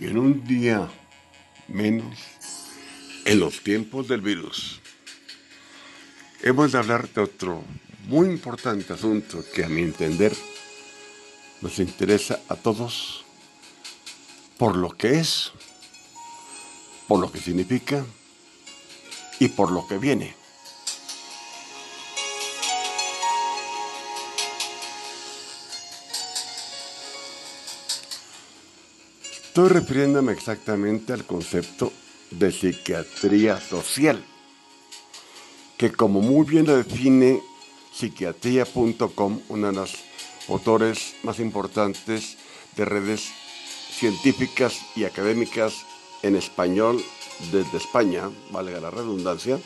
y en un día menos en los tiempos del virus. Hemos de hablar de otro muy importante asunto que a mi entender nos interesa a todos por lo que es, por lo que significa y por lo que viene. Estoy refiriéndome exactamente al concepto de psiquiatría social, que como muy bien lo define psiquiatría.com, uno de los autores más importantes de redes científicas y académicas en español desde España, valga la redundancia.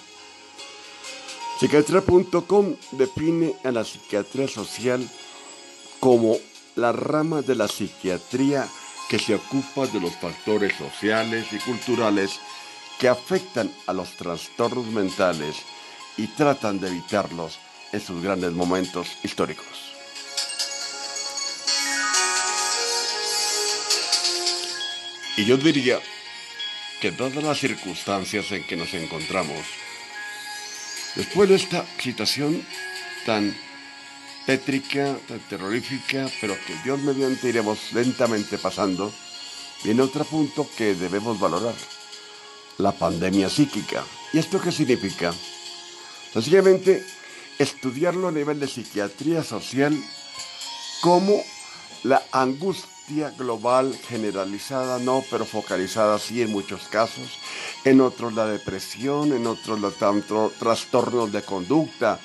Psiquiatría.com define a la psiquiatría social como la rama de la psiquiatría que se ocupa de los factores sociales y culturales que afectan a los trastornos mentales y tratan de evitarlos en sus grandes momentos históricos. Y yo diría que todas las circunstancias en que nos encontramos, después de esta situación tan tétrica, terrorífica, pero que Dios mediante iremos lentamente pasando, viene otro punto que debemos valorar, la pandemia psíquica. ¿Y esto qué significa? Sencillamente, estudiarlo a nivel de psiquiatría social como la angustia global generalizada, no, pero focalizada sí en muchos casos, en otros la depresión, en otros los trastornos de conducta,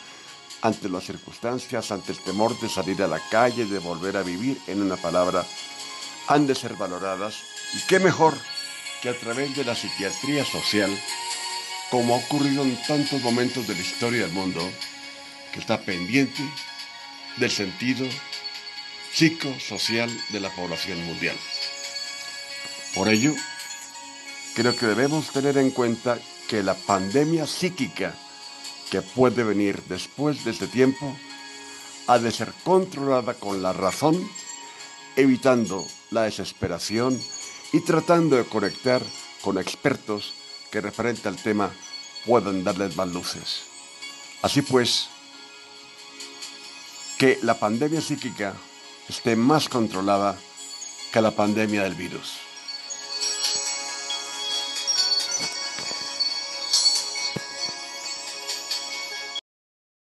ante las circunstancias, ante el temor de salir a la calle, de volver a vivir, en una palabra, han de ser valoradas. Y qué mejor que a través de la psiquiatría social, como ha ocurrido en tantos momentos de la historia del mundo, que está pendiente del sentido psicosocial de la población mundial. Por ello, creo que debemos tener en cuenta que la pandemia psíquica que puede venir después de este tiempo ha de ser controlada con la razón, evitando la desesperación y tratando de conectar con expertos que referente al tema puedan darles más luces. Así pues, que la pandemia psíquica esté más controlada que la pandemia del virus.